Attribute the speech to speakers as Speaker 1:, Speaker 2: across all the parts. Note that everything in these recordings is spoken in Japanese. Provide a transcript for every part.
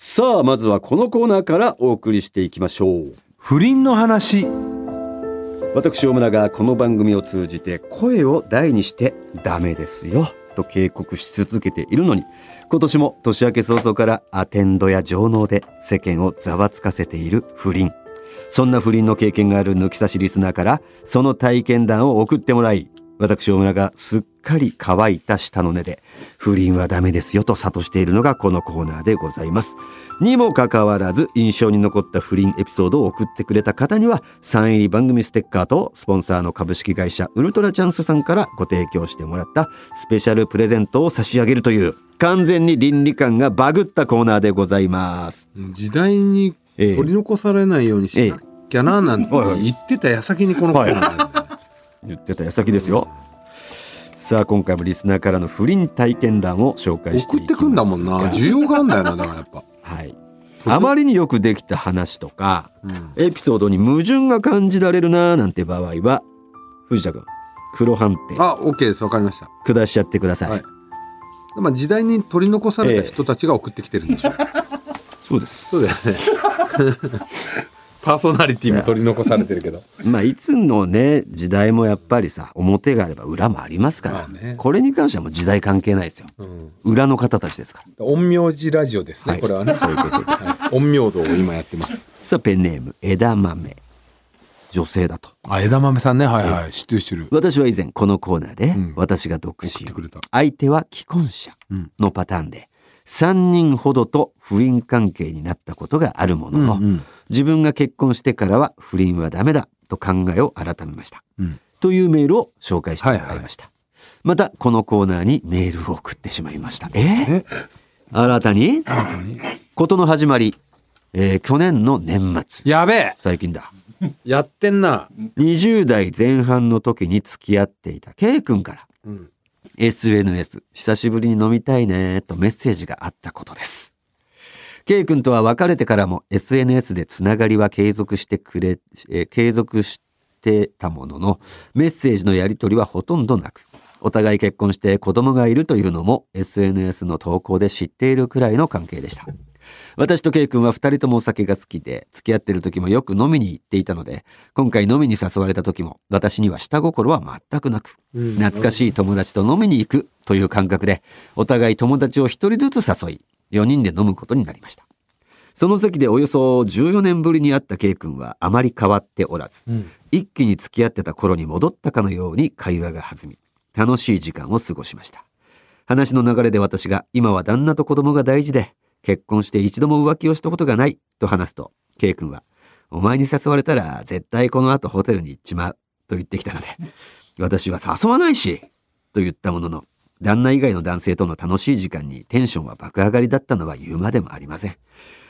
Speaker 1: さあまずはこのコーナーからお送りしていきましょう。
Speaker 2: 不倫の話。
Speaker 1: 私大村がこの番組を通じて声を大にしてダメですよと警告し続けているのに今年も年明け早々からアテンドや情能で世間をざわつかせている不倫。そんな不倫の経験がある抜き差しリスナーからその体験談を送ってもらい私大村がすっかり乾いた舌の根で不倫はダメですよと諭しているのがこのコーナーでございます。にもかかわらず印象に残った不倫エピソードを送ってくれた方にはサイン入り番組ステッカーとスポンサーの株式会社ウルトラチャンスさんからご提供してもらったスペシャルプレゼントを差し上げるという完全に倫理観がバグったコーナーでございます。
Speaker 2: 時代に
Speaker 1: ええ。
Speaker 2: 取り残されないようにしなきゃななんて言ってた矢先にこのコーナー
Speaker 1: 言ってた矢先ですよさあ今回もリスナーからの不倫体験談を紹介していきます
Speaker 2: 送ってくんだもんな。
Speaker 1: が
Speaker 2: 需要があんだよなだからやっぱ。
Speaker 1: はい。あまりによくできた話とか
Speaker 2: うん。
Speaker 1: エピソードに矛盾が感じられるなーなんて場合は藤田君黒判定
Speaker 2: あ OK です。わかりました。
Speaker 1: 下しちゃってください、
Speaker 2: はい。まあ時代に取り残された人たちが送ってきてるんでしょ、
Speaker 1: そうです。
Speaker 2: そうだよね パーソナリティも取り残されてるけど。
Speaker 1: まあいつのね時代もやっぱりさ表があれば裏もありますから、
Speaker 2: まあね。
Speaker 1: これに関してはもう時代関係ないですよ。
Speaker 2: うん。
Speaker 1: 裏の方たちですから。
Speaker 2: 陰陽師ラジオですね、
Speaker 1: はい。
Speaker 2: これはね。
Speaker 1: そういうことです。
Speaker 2: はい。陰陽道を今やってます。
Speaker 1: さあペンネーム枝豆。女性だと。
Speaker 2: あ枝豆さんね。はいはい。知ってる知ってる。
Speaker 1: 私は以前このコーナーで、
Speaker 2: ん。
Speaker 1: 私が独身。相手は既婚者
Speaker 2: うん
Speaker 1: のパターンで3人ほどと不倫関係になったことがあるものの、
Speaker 2: うんうん。
Speaker 1: 自分が結婚してからは不倫はダメだと考えを改めました、
Speaker 2: うん。
Speaker 1: というメールを紹介してもらいました、またこのコーナーにメールを送ってしまいました。え？
Speaker 2: え？
Speaker 1: 新たに？事の始まり、えー去年の年末。
Speaker 2: やべえ！
Speaker 1: 最近だ。
Speaker 2: やってんな、
Speaker 1: 20代前半の時に付き合っていた K 君から。
Speaker 2: うん、
Speaker 1: SNS 久しぶりに飲みたいねとメッセージがあったことです。K 君とは別れてからも SNS でつながりは継続してくれ、え継続してたもののメッセージのやり取りはほとんどなくお互い結婚して子供がいるというのも SNS の投稿で知っているくらいの関係でした。私と K 君は2人ともお酒が好きで付き合ってる時もよく飲みに行っていたので今回飲みに誘われた時も私には下心は全くなく懐かしい友達と飲みに行くという感覚でお互い友達を一人ずつ誘い4人で飲むことになりました。その席でおよそ14年ぶりに会った K 君はあまり変わっておらず、
Speaker 2: ん。
Speaker 1: 一気に付き合ってた頃に戻ったかのように会話が弾み楽しい時間を過ごしました。話の流れで私が今は旦那と子供が大事で結婚して一度も浮気をしたことがないと話すと K 君はお前に誘われたら絶対この後ホテルに行っちまうと言ってきたので私は誘わないしと言ったものの旦那以外の男性との楽しい時間にテンションは爆上がりだったのは言うまでもありません。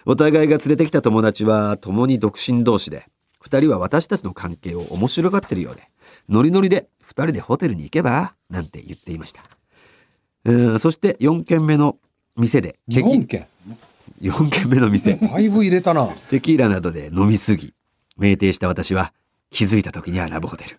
Speaker 1: お互いが連れてきた友達は共に独身同士で二人は私たちの関係を面白がってるようでノリノリで二人でホテルに行けばなんて言っていました。そして4軒目の店で。
Speaker 2: 日本券
Speaker 1: 4軒目の店。
Speaker 2: だいぶ入れたな。
Speaker 1: テキーラなどで飲みすぎ。酩酊した私は気づいた時にはラブホテル。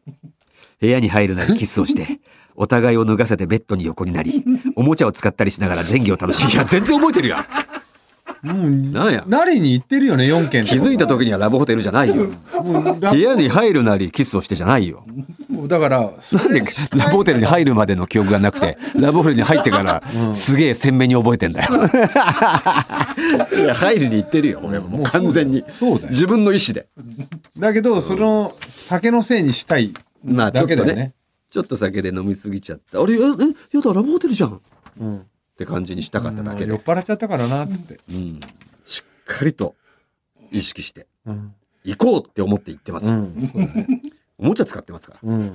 Speaker 1: 部屋に入るなりキスをしてお互いを脱がせてベッドに横になりおもちゃを使ったりしながら前戯を楽しみ いや全然覚えてるやん。
Speaker 2: もう
Speaker 1: なんや。
Speaker 2: 慣れに行ってるよね4件
Speaker 1: 気づいた時にはラブホテルじゃないよ。部屋に入るなりキスをしてじゃないよ
Speaker 2: もうだから
Speaker 1: なんでラブホテルに入るまでの記憶がなくて ラブホテルに入ってからすげえ鮮明に覚えてんだよ。いや入るに行ってるよ俺はもう完全に。
Speaker 2: そうだよ。
Speaker 1: 自分の意思で。
Speaker 2: だけどその酒のせいにしたい
Speaker 1: まあちょ
Speaker 2: だ
Speaker 1: っとね
Speaker 2: けだよね。
Speaker 1: ちょっと酒で飲みすぎちゃった。あれええやだラブホテルじゃん。っ
Speaker 2: うん。
Speaker 1: て感じにしたかっただけで。
Speaker 2: 酔っ、払っちゃったからなっつって。
Speaker 1: うん、しっかりと意識して
Speaker 2: うん。
Speaker 1: 行こうって思って行ってます、
Speaker 2: うん。そうだね
Speaker 1: おもちゃ使ってますから。
Speaker 2: うん。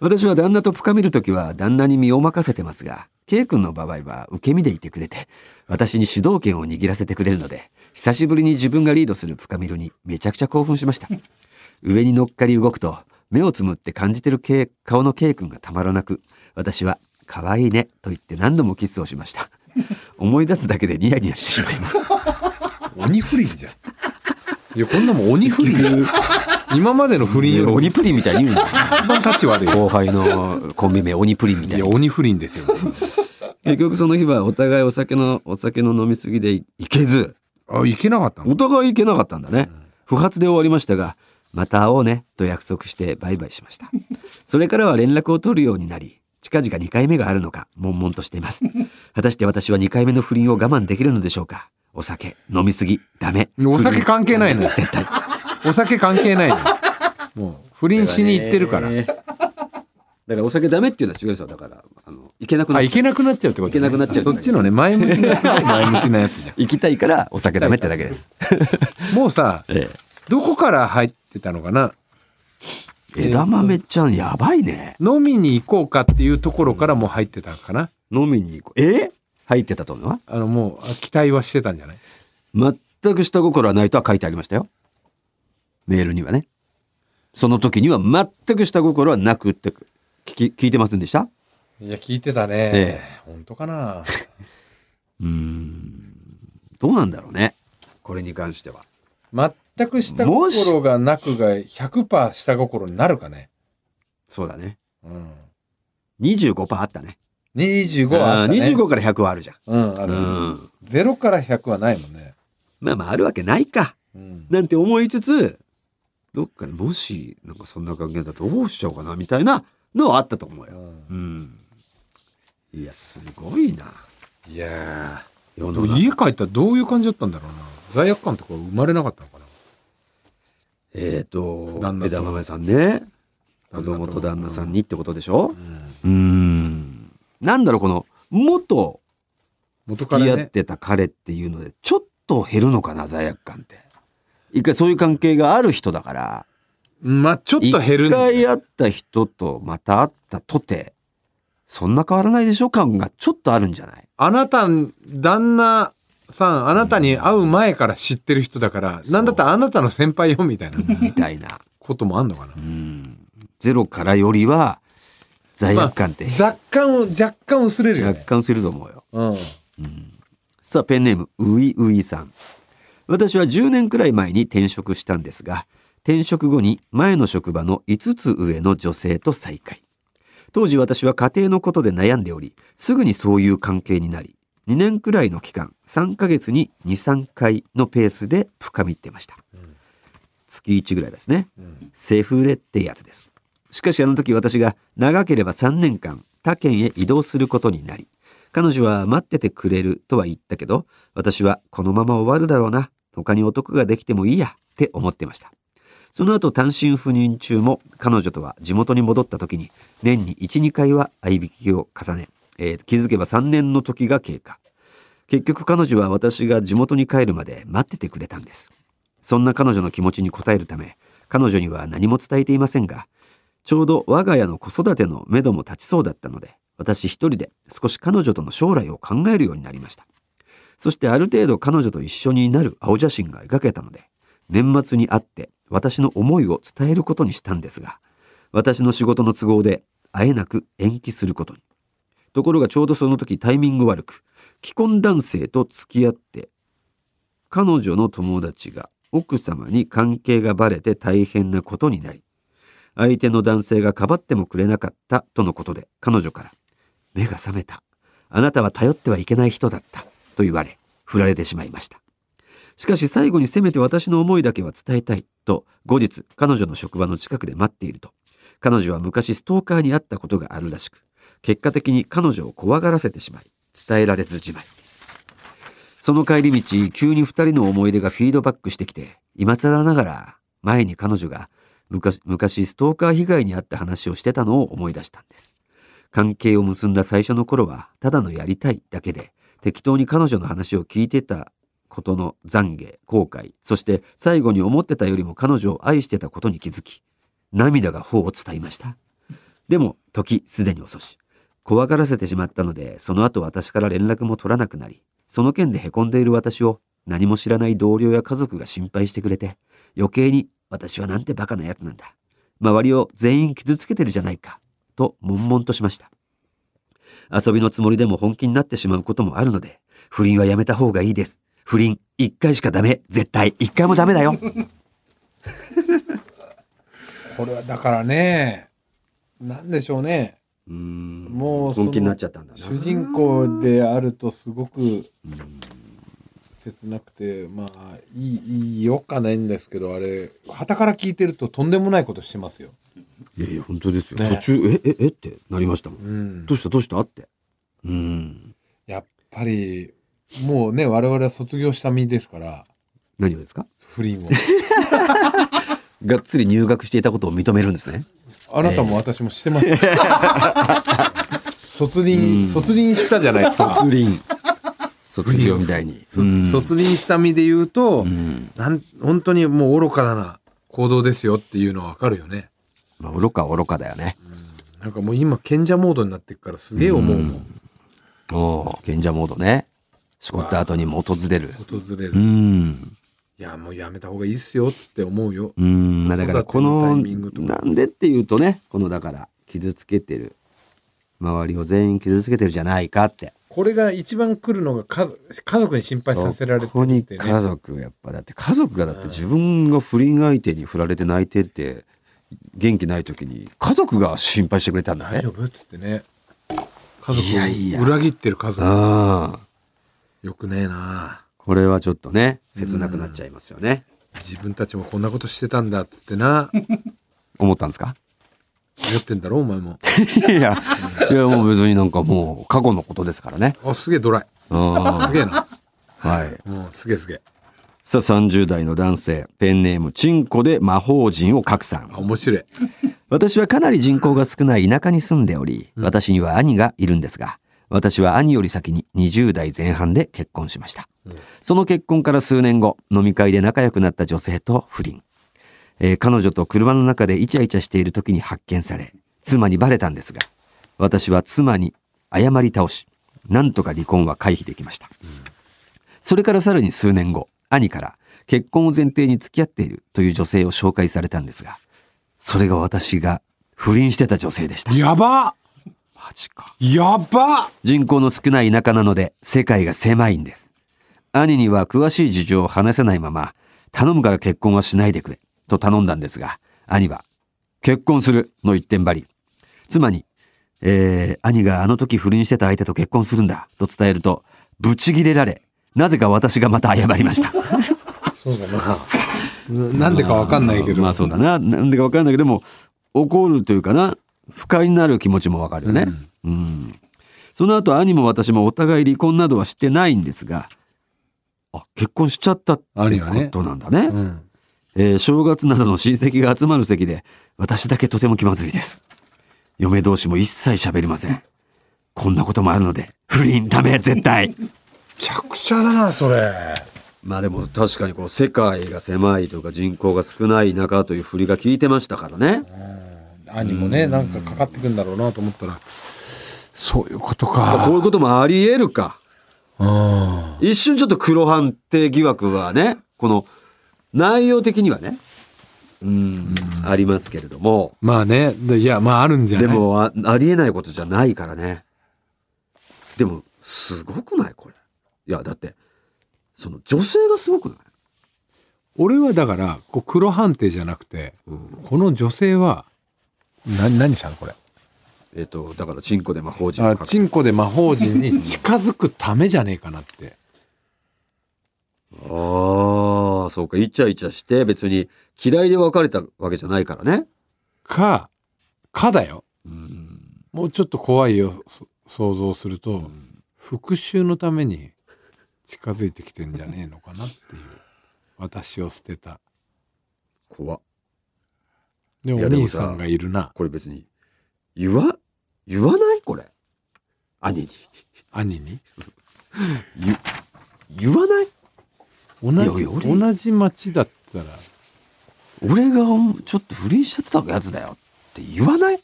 Speaker 1: 私は旦那と深めるときは旦那に身を任せてますが K 君の場合は受け身でいてくれて私に主導権を握らせてくれるので久しぶりに自分がリードする深見るにめちゃくちゃ興奮しました。上に乗っかり動くと目をつむって感じてる顔の K 君がたまらなく私は可愛いねと言って何度もキスをしました。思い出すだけでニヤニヤしてしまいます。
Speaker 2: 鬼不倫じゃん。いやこんなもん鬼不倫 今までの不倫より。
Speaker 1: 鬼プリンみたいに言うの
Speaker 2: 一番タッチ悪い。よ
Speaker 1: 後輩のコンビ名鬼プリンみたいな
Speaker 2: いや鬼不倫ですよ。
Speaker 1: 結局その日はお互いお酒のお酒の飲みすぎでいけず。
Speaker 3: あ行けなかったの？
Speaker 1: お互い行けなかったんだね、不発で終わりましたがまた会おうねと約束してバイバイしました。それからは連絡を取るようになり近々2回目があるのか悶々としています。果たして私は2回目の不倫を我慢できるのでしょうか？お酒飲みすぎダメ。
Speaker 3: お酒関係ないのよ
Speaker 1: 絶対。
Speaker 3: お酒関係ないのよもう不倫しに行ってるから、
Speaker 1: だからお酒ダメっていうのは違うんですよだからあの行けなくなっ
Speaker 3: あ行けなくなっちゃうってこと、ね、
Speaker 1: 行けなくなっちゃう
Speaker 3: そっちのね前向きな 前向きなやつじゃ
Speaker 1: 行きたいからお酒ダメってだけです、
Speaker 3: んもうさ
Speaker 1: え
Speaker 3: どこから入ってたのかな？
Speaker 1: え、枝豆ちゃんやばいね。
Speaker 3: 飲みに行こうかっていうところからもう入ってたのかな？
Speaker 1: 飲みに行こう。え？入ってたと思うの
Speaker 3: あのもうあ期待はしてたんじゃない？
Speaker 1: 全く下心はないとは書いてありましたよ。メールにはね。その時には全く下心はなくって聞き聞いてませんでした？
Speaker 3: いや聞いてたね、
Speaker 1: え
Speaker 3: 本当かな？
Speaker 1: うーん。どうなんだろうね。これに関しては。
Speaker 3: 全く下心がなくが100%下心になるかね。
Speaker 1: そうだね。
Speaker 3: うん。
Speaker 1: 25%あったね
Speaker 3: 25はあったね。
Speaker 1: 25から100はあるじゃん。
Speaker 3: うんある、
Speaker 1: うん。
Speaker 3: 0から100はないもんね。
Speaker 1: まあまああるわけないか。
Speaker 3: うん。
Speaker 1: なんて思いつつどっかでもしなんかそんな関係だとどうしちゃおうかなみたいなのはあったと思うよ。うん。いやすごいな。い
Speaker 3: やー。
Speaker 1: 世の中。
Speaker 3: 家帰ったらどういう感じだったんだろうな。罪悪感とか生まれなかったのかな。
Speaker 1: えっ、と
Speaker 3: 旦那と
Speaker 1: 枝豆さんね。子
Speaker 3: 旦那と
Speaker 1: 供と旦那さんにってことでしょ？
Speaker 3: うん。
Speaker 1: うーんなんだろうこの元付き合っ
Speaker 3: ね
Speaker 1: てた彼っていうのでちょっと減るのかな罪悪感って。一回そういう関係がある人だから。
Speaker 3: まあちょっ
Speaker 1: 一
Speaker 3: と減るんだよ
Speaker 1: 回会った人とまた会ったとてそんな変わらないでしょ感がちょっとあるんじゃない？
Speaker 3: あなた旦那さんあなたに会う前から知ってる人だから、
Speaker 1: そう
Speaker 3: なんだったらあなたの先輩よみたいな。
Speaker 1: みたいな。
Speaker 3: こともあんのかな。
Speaker 1: うん。ゼロからよりは罪悪感って。
Speaker 3: 若干を若干薄れるよね、
Speaker 1: 若干すると思うよ。
Speaker 3: うん、
Speaker 1: さあペンネームういういさん。私は10年くらい前に転職したんですが転職後に前の職場の5つ上の女性と再会。当時私は家庭のことで悩んでおりすぐにそういう関係になり2年くらいの期間3ヶ月に23回のペースで深みってました、月1ぐらいですね。
Speaker 3: うん
Speaker 1: セフレってやつですしかしあの時私が長ければ3年間他県へ移動することになり彼女は待っててくれるとは言ったけど私はこのまま終わるだろうな他に男ができてもいいやって思ってました。その後単身赴任中も彼女とは地元に戻った時に年に12回は合いびきを重ね、えー気づけば3年の時が経過。結局彼女は私が地元に帰るまで待っててくれたんです。そんな彼女の気持ちに応えるため彼女には何も伝えていませんがちょうど我が家の子育ての目処も立ちそうだったので私一人で少し彼女との将来を考えるようになりました。そしてある程度彼女と一緒になる青写真が描けたので年末に会って私の思いを伝えることにしたんですが私の仕事の都合で会えなく延期することに。ところがちょうどその時タイミング悪く既婚男性と付き合って彼女の友達が奥様に関係がバレて大変なことになり相手の男性がかばってもくれなかったとのことで彼女から「目が覚めた。あなたは頼ってはいけない人だった」と言われ振られてしまいました。しかし最後にせめて私の思いだけは伝えたい。と後日彼女の職場の近くで待っていると。彼女は昔ストーカーに会ったことがあるらしく結果的に彼女を怖がらせてしまい伝えられずじまい。その帰り道急に二人の思い出がフィードバックしてきて今更ながら前に彼女が昔昔ストーカー被害に遭った話をしてたのを思い出したんです。関係を結んだ最初の頃はただのやりたいだけで適当に彼女の話を聞いてたことの懺悔後悔そして最後に思ってたよりも彼女を愛してたことに気づき涙が頬を伝いました。でも時すでに遅し怖がらせてしまったのでその後私から連絡も取らなくなりその件でへこんでいる私を何も知らない同僚や家族が心配してくれて余計に私はなんてバカなやつなんだ。周りを全員傷つけてるじゃないか。と悶々としました。遊びのつもりでも本気になってしまうこともあるので不倫はやめた方がいいです。不倫一回しかダメ。絶対一回もダメだよ。
Speaker 3: これはだからねなんでしょうね。
Speaker 1: うん。
Speaker 3: もう
Speaker 1: 本気になっちゃったんだな。
Speaker 3: 主人公であるとすごく
Speaker 1: うん
Speaker 3: 切なくてまあいいいいよかないんですけどあれ旗から聞いてるととんでもないことしてますよ。
Speaker 1: いやいや本当ですよ、
Speaker 3: ね。
Speaker 1: 途中えええってなりましたもん。
Speaker 3: うん。
Speaker 1: どうしたどうしたって。うん。
Speaker 3: やっぱりもうね我々は卒業した身ですから。
Speaker 1: 何をですか？
Speaker 3: 不倫を。
Speaker 1: がっつり入学していたことを認めるんですね。
Speaker 3: あなたも私もしてました。卒輪卒輪したじゃないですか。
Speaker 1: 卒輪卒業みたいに。
Speaker 3: 卒
Speaker 1: うん。
Speaker 3: 卒輪した身で言うと、
Speaker 1: うん。
Speaker 3: なん本当にもう愚かな行動ですよっていうのはわかるよね。
Speaker 1: まあ愚かは愚かだよね。
Speaker 3: なんかもう今賢者モードになってるからすげえ思うもん。
Speaker 1: おお賢者モードね。しこった後にも訪れる。
Speaker 3: 訪れる。
Speaker 1: う
Speaker 3: い
Speaker 1: ん
Speaker 3: やもうやめた方がいいっすよって思うよ。
Speaker 1: うん。まあだからこ
Speaker 3: の
Speaker 1: なんでっていうとねこのだから傷つけてる。周りを全員傷つけてるじゃないかって
Speaker 3: これが一番来るのが家族家族に心配させられて
Speaker 1: ここに
Speaker 3: るってね。
Speaker 1: 家族やっぱだって家族がだって自分が不倫相手に振られて泣いてって元気ない時に家族が心配してくれたんだね
Speaker 3: 大丈夫っつってね。家族を裏切ってる家族。
Speaker 1: ああ
Speaker 3: よくねえな。
Speaker 1: これはちょっとね切なくなっちゃいますよね
Speaker 3: 自分たちもこんなことしてたんだっつってな。
Speaker 1: 思ったんですか？
Speaker 3: 思ってんだろお前も。
Speaker 1: いやいやもう別になんかもう過去のことですからね
Speaker 3: あすげえドライ。
Speaker 1: あ
Speaker 3: すげえな。
Speaker 1: あはい
Speaker 3: うんすげえすげえ。
Speaker 1: さあ30代の男性ペンネームチンコで魔法陣を拡散
Speaker 3: あ面白い。
Speaker 1: 私はかなり人口が少ない田舎に住んでおり私には兄がいるんですが私は兄より先に20代前半で結婚しましたその結婚から数年後飲み会で仲良くなった女性と不倫、えー彼女と車の中でイチャイチャしている時に発見され妻にバレたんですが私は妻に謝り倒しなんとか離婚は回避できました、それからさらに数年後兄から結婚を前提に付き合っているという女性を紹介されたんですがそれが私が不倫してた女性でした。
Speaker 3: やば！
Speaker 1: マジか。
Speaker 3: やば！
Speaker 1: 人口の少ない田舎なので世界が狭いんです。兄には詳しい事情を話せないまま頼むから結婚はしないでくれと頼んだんですが兄は結婚するの一点張り。妻に、えー兄があの時不倫してた相手と結婚するんだと伝えるとブチギレられなぜか私がまた謝りました。
Speaker 3: そうだな。ななんでかわかんないけど。
Speaker 1: まあそうだな。なんでかわかんないけどでも怒るというかな不快になる気持ちもわかるよね、うん。その後兄も私もお互い離婚などはしてないんですがあ結婚しちゃったってことなんだね。
Speaker 3: うん。
Speaker 1: えー正月などの親戚が集まる席で私だけとても気まずいです。嫁同士も一切喋りません。こんなこともあるので不倫ダメ絶対。
Speaker 3: めちゃくちゃだなそれ。
Speaker 1: まあでも確かにこう世界が狭いというか人口が少ない中という振りが効いてましたからね。
Speaker 3: 兄もねなんかかかってくんだろうなと思ったら。そういうこと
Speaker 1: こう
Speaker 3: か。
Speaker 1: いうこともあり得るか。
Speaker 3: うん。
Speaker 1: 一瞬ちょっと黒判定疑惑はねこの内容的にはね。うん。ありますけれども。
Speaker 3: まあね。でいやまああるんじゃない？
Speaker 1: でもあありえないことじゃないからね。でもすごくない？これ。いやだってその女性がすごくない？
Speaker 3: 俺はだからこう黒判定じゃなくて、この女性はな何したのこれ？
Speaker 1: えっとだからチンコで魔法陣を
Speaker 3: あチンコで魔法陣に近づくためじゃねえかなって。
Speaker 1: ああそうか。イチャイチャして別に嫌いで別れたわけじゃないからね。
Speaker 3: かかだよ。
Speaker 1: うん。
Speaker 3: もうちょっと怖いよそ想像すると、復讐のために近づいてきてんじゃねえのかなっていう。私を捨てた。
Speaker 1: 怖っ。
Speaker 3: でもお
Speaker 1: いやでもさ
Speaker 3: 兄さんがいるな。
Speaker 1: これ別に言わ言わない？これ。兄に。
Speaker 3: 兄に？
Speaker 1: 言言わない？
Speaker 3: 同じ同じ町だったら。
Speaker 1: 俺がちょっと不倫しちゃってたやつだよって言わない？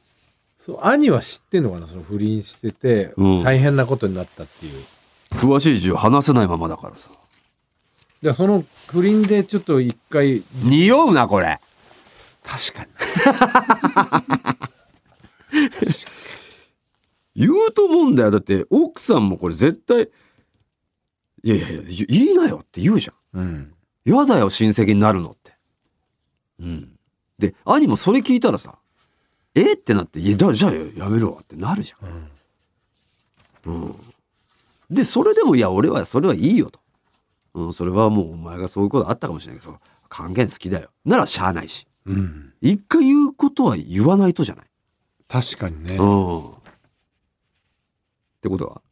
Speaker 3: そう兄は知ってんのかな？その不倫してて、
Speaker 1: うん。
Speaker 3: 大変なことになったっていう。
Speaker 1: 詳しい事情話せないままだからさ。
Speaker 3: でその不倫でちょっと一回
Speaker 1: 匂うなこれ。
Speaker 3: 確かに。
Speaker 1: 言うと思うんだよ。だって奥さんもこれ絶対いやいやいやいいなよって言うじゃん
Speaker 3: うん
Speaker 1: 嫌だよ親戚になるのってうんで兄もそれ聞いたらさえってなって、いや、だじゃあやめろわってなるじゃん。うん。で、それでも、いや、俺はそれはいいよと。うん、それはもうお前がそういうことあったかもしれないけど、還元好きだよ。ならしゃあないし。
Speaker 3: うん
Speaker 1: 一回言うことは言わないとじゃない。
Speaker 3: 確かにね
Speaker 1: うん。ってことは？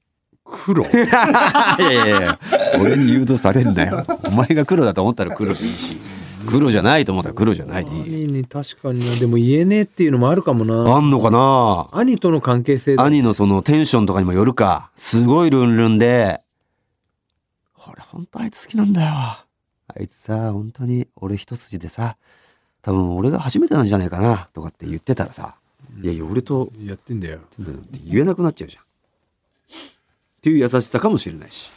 Speaker 3: 黒
Speaker 1: いやいやいや、俺に誘導されんなよ。お前が黒だと思ったら黒でいいし、黒じゃないと思ったら黒じゃないでいい。
Speaker 3: 兄に確かになでも言えねえっていうのもあるかもな
Speaker 1: あんのかな？
Speaker 3: 兄との関係性だ
Speaker 1: 兄のそのテンションとかにもよるか。すごいルンルンで、俺ほんとあいつ好きなんだよ。あいつさ、本当に俺一筋でさ、多分俺が初めてなんじゃないかな、とかって言ってたらさ、いやいや、俺と
Speaker 3: やってんだよ
Speaker 1: って言えなくなっちゃうじゃん。っていう優しさかもしれないし。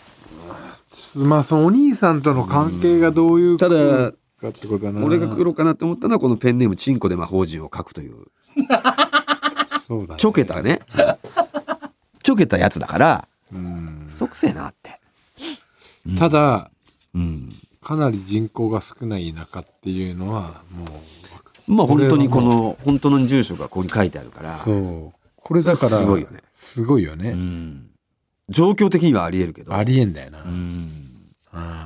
Speaker 3: まあそのお兄さんとの関係がどういう
Speaker 1: ただ
Speaker 3: かってことだな。
Speaker 1: 俺が黒かなって思ったのはこのペンネームチンコで魔法陣を書くという。
Speaker 3: そうだね。
Speaker 1: ちょけたね。ちょけたやつだから
Speaker 3: うん。
Speaker 1: そくせえなって。
Speaker 3: ただ
Speaker 1: うん。
Speaker 3: かなり人口が少ない田舎っていうのはも
Speaker 1: まあ本当にこの本当の住所がここに書いてあるから
Speaker 3: うそう。これだから
Speaker 1: すごいよね。
Speaker 3: すごいよね、
Speaker 1: うん状況的にはありえるけど。
Speaker 3: ありえんだよな、
Speaker 1: うん。
Speaker 3: うん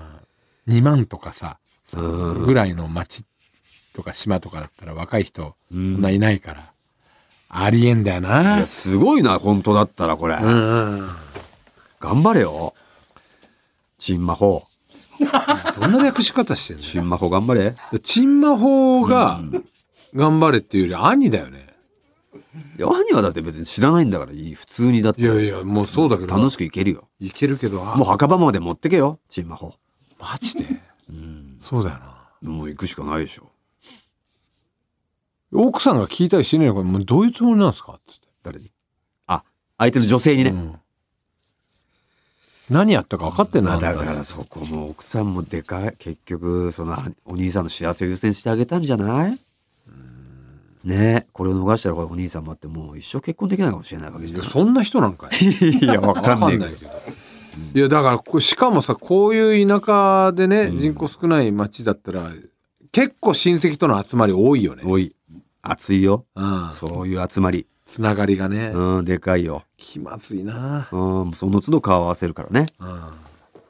Speaker 3: 2万とかさ
Speaker 1: うん。
Speaker 3: ぐらいの町とか島とかだったら若い人そ
Speaker 1: うん。
Speaker 3: んないないから、ありえんだよ
Speaker 1: い
Speaker 3: な
Speaker 1: やすごいな本当だったらこれ。
Speaker 3: うんうん。
Speaker 1: 頑張れよ。チンマホ。
Speaker 3: どんな略し方してん
Speaker 1: チンマホ頑張れ。
Speaker 3: のチンマホが頑張れっていうより兄だよね
Speaker 1: いや兄はだって別に知らないんだからいい。普通にだって。
Speaker 3: いやいやもうそうだけど。
Speaker 1: 楽しくいけるよ。
Speaker 3: いけるけどあ
Speaker 1: もう墓場まで持ってけよチンマホ。
Speaker 3: マジで、そうだよな。
Speaker 1: もう行くしかないでしょ。
Speaker 3: 奥さんが聞いたりしないのかもうどういうつもりなんですか？っつって、
Speaker 1: 誰に？あ相手の女性にね、
Speaker 3: うん。何やったか分かってんの？
Speaker 1: まあだからそこも奥さんもでかい。結局そのあお兄さんの幸せを優先してあげたんじゃない？ね。えこれを逃したらお兄さんもあってもう一生結婚できないかもしれないわけじゃん
Speaker 3: そんな人なんかい？
Speaker 1: いやわかんないけど。
Speaker 3: わけど。いやだからこしかもさこういう田舎でね、人口少ない町だったら結構親戚との集まり多いよね、
Speaker 1: おい。熱いよ。
Speaker 3: うん、
Speaker 1: そういう集まり。
Speaker 3: つながりがね、
Speaker 1: うんでかいよ。
Speaker 3: 気まずいな。
Speaker 1: うんその都度顔合わせるからね。
Speaker 3: うん。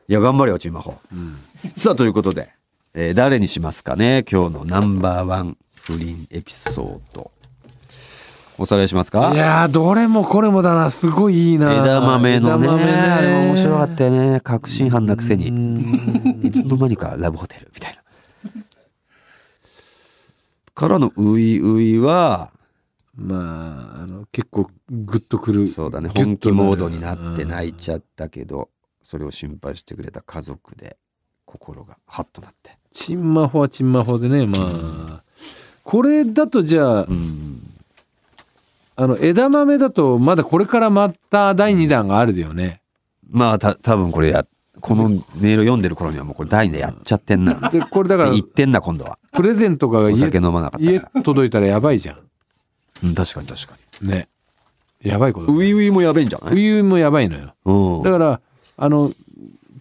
Speaker 1: いや頑張れよチンマホ
Speaker 3: うん。
Speaker 1: さあということで、えー誰にしますかね？今日のナンバーワン不倫エピソード。おさらいしますか？
Speaker 3: いやーどれもこれもだな。すごいいいな。
Speaker 1: 枝豆のね。
Speaker 3: 枝豆ね。
Speaker 1: あれ面白かったよね。確信犯なくせ
Speaker 3: う
Speaker 1: に
Speaker 3: ん。
Speaker 1: いつの間にかラブホテルみたいな。からのウイウイは
Speaker 3: まああの結構グッとくる。
Speaker 1: そうだね。本気モードになって泣いちゃったけどそれを心配してくれた家族で心がハッとなって
Speaker 3: チンマホはチンマホでねまあこれだとじゃあ
Speaker 1: うん。
Speaker 3: あの枝豆だとまだこれからまた第2弾があるよね。
Speaker 1: まあた多分これやこのメール読んでる頃にはもうこれ第2やっちゃってんな。
Speaker 3: でこれだから
Speaker 1: 言ってんな今度は。
Speaker 3: プレゼントが家
Speaker 1: お酒飲まなかった
Speaker 3: 家
Speaker 1: から。
Speaker 3: 届いたらやばいじゃ
Speaker 1: うん確かに確か
Speaker 3: んね。やばいこと
Speaker 1: にウイウイもやべえんじゃない？
Speaker 3: ウイウイもやばいのよ。
Speaker 1: うん。
Speaker 3: だからあの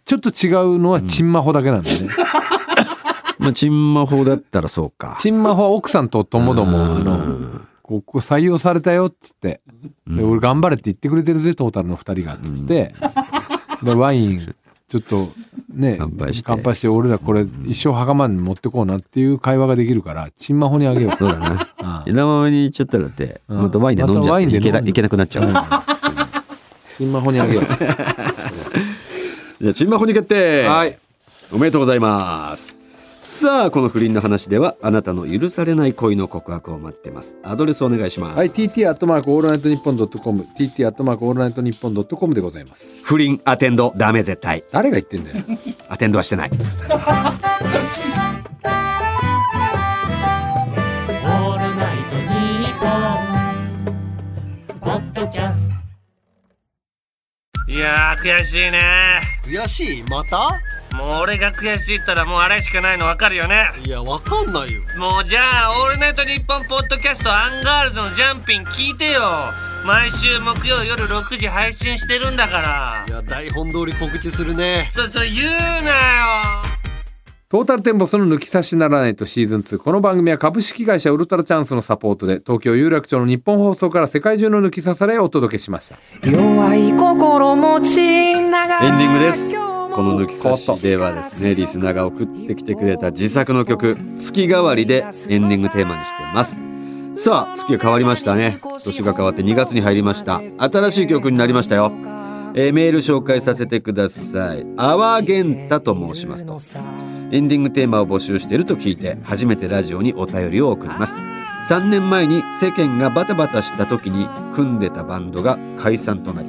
Speaker 3: ちょっと違うのはチンマホだけなんだよね、
Speaker 1: まあチンマホだったらそうか。
Speaker 3: チンマホは奥さんとともどもあのここ採用されたよっつって、で俺頑張れって言ってくれてるぜトータルの2人がっつって、でワインちょっとね
Speaker 1: 乾杯して。
Speaker 3: 乾杯して俺らこれ一生袴に持ってこうなっていう会話ができるからチンマホにあげよう。
Speaker 1: そうだな
Speaker 3: ああ
Speaker 1: 枝豆に行っちゃったらって
Speaker 3: うん。
Speaker 1: またワインで飲んじゃっていけないけなくなっちゃう。
Speaker 3: チンマホにあげよう。
Speaker 1: じゃあチンマホに決定。
Speaker 3: はい。
Speaker 1: おめでとうございますさあこの不倫の話ではあなたの許されない恋の告白を待ってます。アドレスお願いします、
Speaker 3: はい TT アットマークオールナイトニッポンドットコム TT アットマークオールナイトニッポンドットコムでございます。
Speaker 1: 不倫アテンドダメ絶対。
Speaker 3: 誰が言ってんだよ。
Speaker 1: アテンドはしてない
Speaker 4: いやー悔しいね。
Speaker 5: 悔しい？また？
Speaker 4: もう俺が悔しいったらもうあれしかないの分かるよね。
Speaker 5: いやわかんないよ。
Speaker 4: もうじゃあ「オールナイトニッポン」ポッドキャストアンガールズのジャンピン聞いてよ。毎週木曜夜6時配信してるんだから。
Speaker 5: いや台本通り告知するね。
Speaker 4: そそれ言うなよ
Speaker 3: トータルテンボスの抜き差しならないとシーズン2。この番組は株式会社ウルトラチャンスのサポートで東京有楽町の日本放送から世界中の抜き差されをお届けしました。
Speaker 6: 弱い心持ちながら
Speaker 1: エンディングです。こ
Speaker 6: こ
Speaker 1: の抜き差しではですねリスナーが送ってきてくれた自作の曲月替わりでエンディングテーマにしてます。さあ月が変わりましたね。年が変わって2月に入りました。新しい曲になりましたよ、えーメール紹介させてください。阿波源太と申しますと。エンディングテーマを募集していると聞いて初めてラジオにお便りを送ります。3年前に世間がバタバタした時に組んでたバンドが解散となり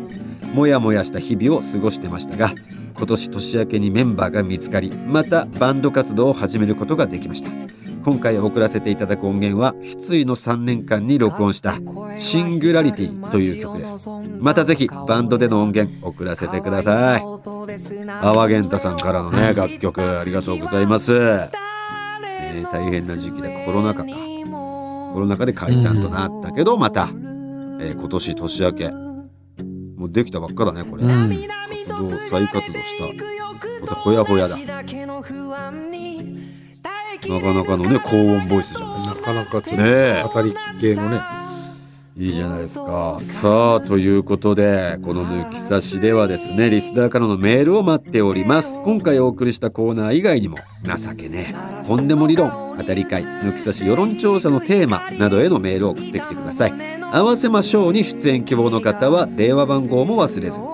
Speaker 1: もやもやした日々を過ごしてましたが今年年明けにメンバーが見つかりまたバンド活動を始めることができました。今回送らせていただく音源は失意の3年間に録音した「シングラリティ」という曲です。またぜひバンドでの音源送らせてください。阿波源太さんからのね楽曲ありがとうございます、えー大変な時期でコロナ禍か。コロナ禍で解散となったけどまた、えー今年年明け。もうできたばっかだねこれ、
Speaker 3: うん。
Speaker 1: 活動再活動した。またほやほやだなかなかのね高音ボイスじゃないですか。
Speaker 3: なかなかちょっと
Speaker 1: ねえ。
Speaker 3: 当たり系のね。
Speaker 1: いいじゃないですか。さあということでこの抜き差しではですねリスナーからのメールを待っております。今回お送りしたコーナー以外にも情けねえとんでも理論当たり会抜き差し世論調査のテーマなどへのメールを送ってきてください。合わせましょうに出演希望の方は電話番号も忘れずに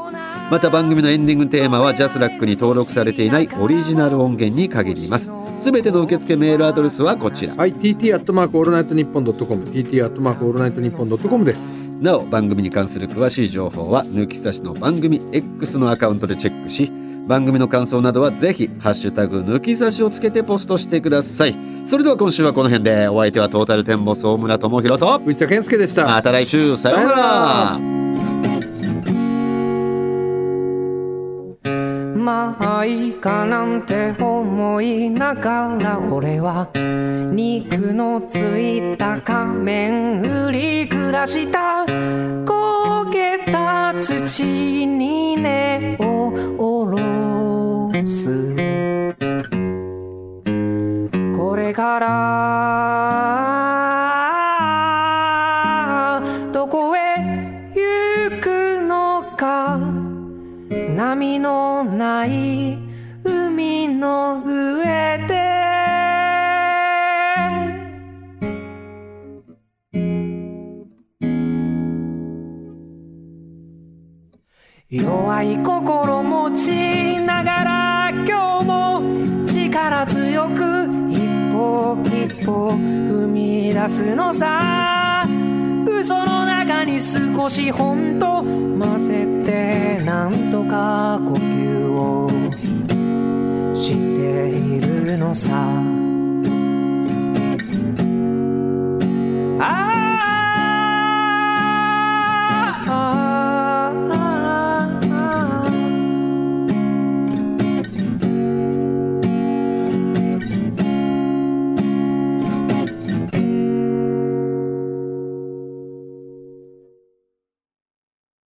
Speaker 1: また番組のエンディングテーマはジャスラックに登録されていないオリジナル音源に限ります。すべての受付メールアドレスはこちら。
Speaker 3: はい、TT アットマークオールナイトニッポンドットコム、TT アットマークオールナイトニッポンドットコムです。
Speaker 1: なお番組に関する詳しい情報は抜き差しの番組 X のアカウントでチェックし番組の感想などはぜひ「ハッシュタグ抜き差し」をつけてポストしてください。それでは今週はこの辺でお相手はトータルテンボス大村智広と
Speaker 3: 藤田健介でした。
Speaker 1: また来週さようなら
Speaker 6: まあいいかなんて思いながら俺は肉のついた仮面売り暮らした。焦げた土に根を下ろす。これからい心持ちながら今日も力強く一歩一歩踏み出すのさ。嘘の中に少し本当混ぜてなんとか呼吸をしているのさ。